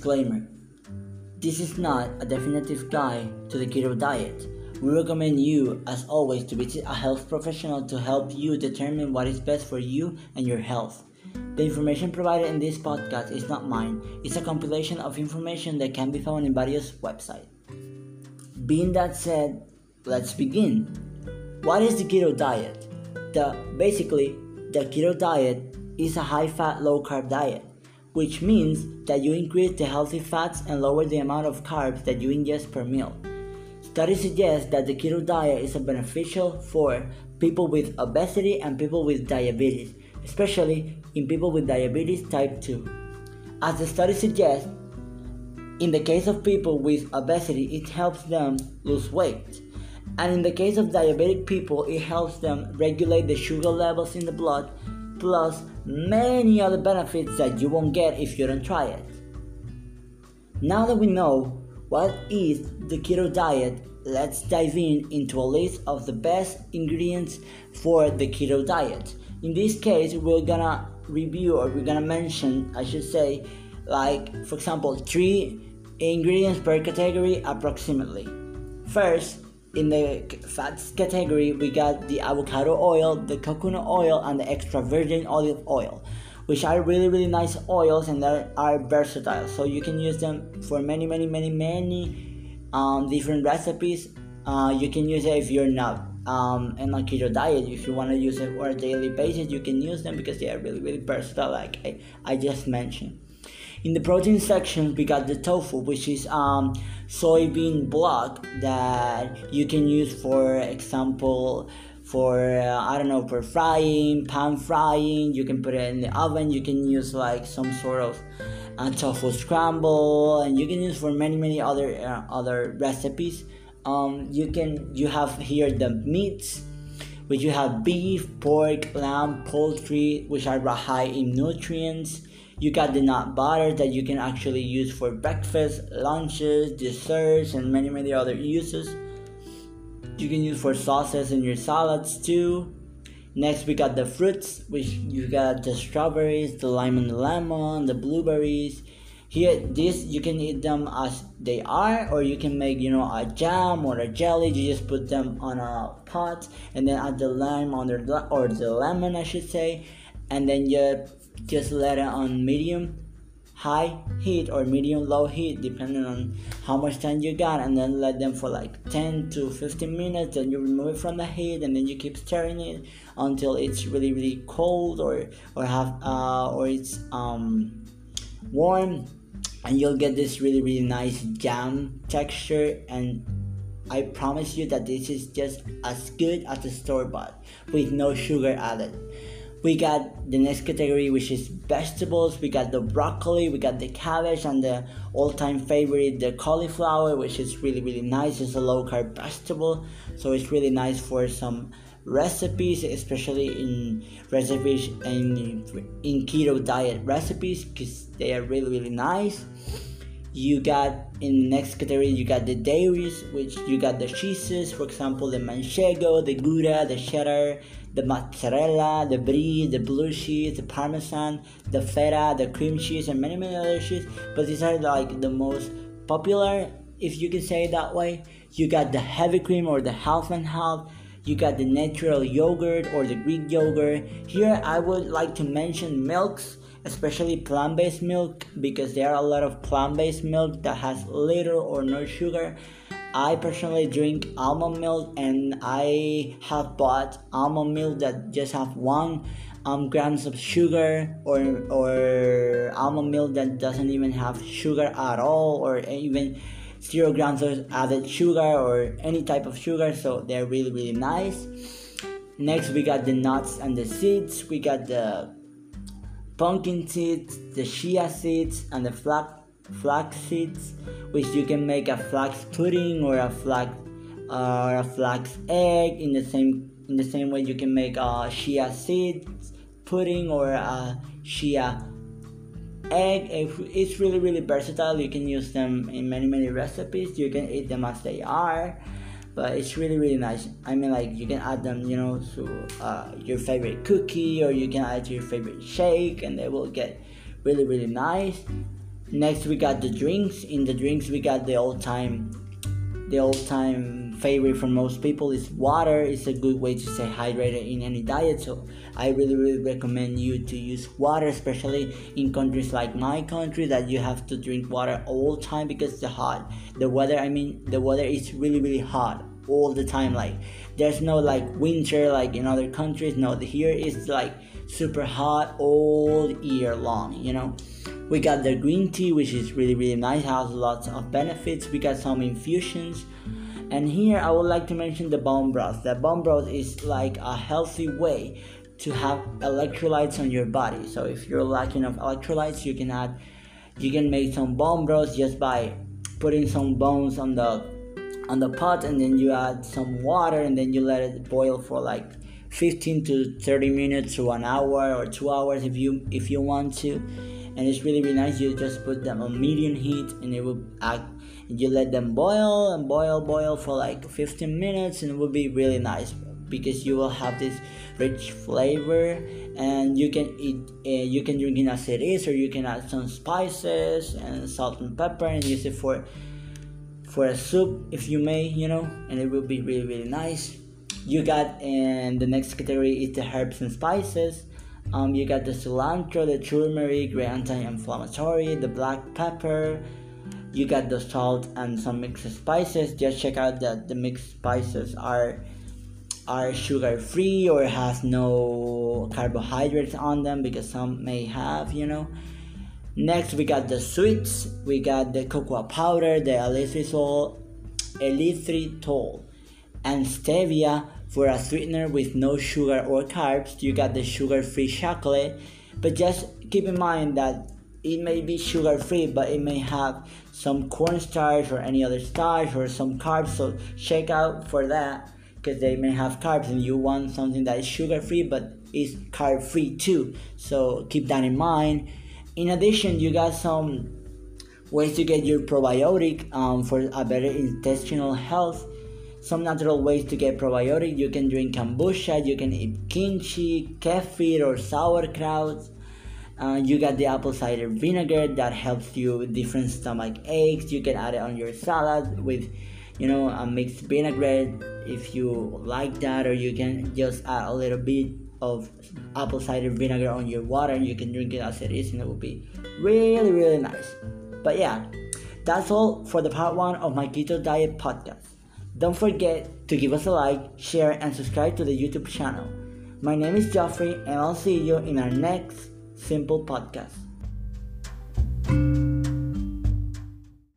Disclaimer This is not a definitive guide to the keto diet. We recommend you, as always, to visit a health professional to help you determine what is best for you and your health. The information provided in this podcast is not mine, it's a compilation of information that can be found in various websites. Being that said, let's begin. What is the keto diet? The basically the keto diet is a high fat low carb diet which means that you increase the healthy fats and lower the amount of carbs that you ingest per meal. Studies suggest that the keto diet is beneficial for people with obesity and people with diabetes, especially in people with diabetes type 2. As the study suggests, in the case of people with obesity, it helps them lose weight. And in the case of diabetic people, it helps them regulate the sugar levels in the blood plus many other benefits that you won't get if you don't try it. Now that we know what is the keto diet, let's dive in into a list of the best ingredients for the keto diet. In this case, we're gonna review or we're gonna mention, I should say, like for example, three ingredients per category approximately. First, in the fats category, we got the avocado oil, the coconut oil, and the extra virgin olive oil, which are really, really nice oils and they are versatile. So you can use them for many, many, many, many um, different recipes. Uh, you can use it if you're not um, in a keto diet. If you want to use it on a daily basis, you can use them because they are really, really versatile, like I, I just mentioned. In the protein section, we got the tofu, which is um, soybean block that you can use, for example, for uh, I don't know, for frying, pan frying. You can put it in the oven. You can use like some sort of uh, tofu scramble, and you can use for many many other uh, other recipes. Um, you can you have here the meats which you have beef, pork, lamb, poultry, which are high in nutrients. You got the nut butter that you can actually use for breakfast, lunches, desserts, and many, many other uses. You can use for sauces in your salads too. Next, we got the fruits, which you got the strawberries, the lime and the lemon, the blueberries. Here, this you can eat them as they are, or you can make you know a jam or a jelly. You just put them on a pot and then add the lime on the or the lemon, I should say, and then you just let it on medium high heat or medium low heat depending on how much time you got and then let them for like 10 to 15 minutes then you remove it from the heat and then you keep stirring it until it's really really cold or or have uh, or it's um warm and you'll get this really really nice jam texture and I promise you that this is just as good as the store bought with no sugar added we got the next category which is vegetables. We got the broccoli we got the cabbage and the all-time favorite the cauliflower which is really really nice. It's a low carb vegetable so it's really nice for some recipes especially in recipes in in keto diet recipes because they are really really nice you got in the next category you got the dairies which you got the cheeses for example the manchego the gouda the cheddar the mozzarella, the brie, the blue cheese, the parmesan, the feta, the cream cheese, and many many other cheese. But these are like the most popular, if you can say it that way. You got the heavy cream or the half and half. You got the natural yogurt or the Greek yogurt. Here I would like to mention milks especially plant-based milk because there are a lot of plant-based milk that has little or no sugar I personally drink almond milk and I have bought almond milk that just have one um, grams of sugar or or almond milk that doesn't even have sugar at all or even zero grams of added sugar or any type of sugar so they're really really nice next we got the nuts and the seeds we got the pumpkin seeds the chia seeds and the flax flax seeds, which you can make a flax pudding or a flax or a flax egg. In the same in the same way, you can make a chia seeds pudding or a chia egg. It's really really versatile. You can use them in many many recipes. You can eat them as they are. But it's really really nice. I mean, like you can add them, you know, to uh, your favorite cookie, or you can add to your favorite shake, and they will get really really nice Next, we got the drinks. In the drinks, we got the old time, the old time favorite for most people is water. It's a good way to stay hydrated in any diet. So I really, really recommend you to use water, especially in countries like my country that you have to drink water all the time because the hot, the weather. I mean, the weather is really, really hot all the time. Like there's no like winter like in other countries. No, the here is like super hot all year long. You know we got the green tea, which is really, really nice, has lots of benefits. We got some infusions. And here I would like to mention the bone broth. The bone broth is like a healthy way to have electrolytes on your body. So if you're lacking of electrolytes, you can add, you can make some bone broth just by putting some bones on the on the pot, and then you add some water, and then you let it boil for like 15 to 30 minutes to an hour or two hours if you if you want to and it's really really nice. You just put them on medium heat and it will act you let them boil and boil boil for like 15 minutes and it will be really nice because you will have this rich flavor and you can eat uh, you can drink it as it is or you can add some spices and salt and pepper and use it for for a soup if you may you know and it will be really really nice. You got and the next category is the herbs and spices um, you got the cilantro, the turmeric, the anti-inflammatory, the black pepper. You got the salt and some mixed spices. Just check out that the mixed spices are are sugar free or has no carbohydrates on them because some may have, you know. Next, we got the sweets. We got the cocoa powder, the erythritol, erythritol, and stevia for a sweetener with no sugar or carbs, you got the sugar free chocolate. But just keep in mind that it may be sugar free, but it may have some cornstarch or any other starch or some carbs. So check out for that because they may have carbs and you want something that is sugar free but is carb free too. So keep that in mind. In addition, you got some ways to get your probiotic um, for a better intestinal health some natural ways to get probiotic you can drink kombucha you can eat kimchi kefir or sauerkraut uh, you got the apple cider vinegar that helps you with different stomach aches. You can add it on your salad with you know a mixed vinaigrette if you like that or you can just add a little bit of apple cider vinegar on your water and you can drink it as it is and it will be really really nice. But yeah that's all for the part one of my keto diet podcast don't forget to give us a like, share, and subscribe to the YouTube channel. My name is Geoffrey, and I'll see you in our next simple podcast.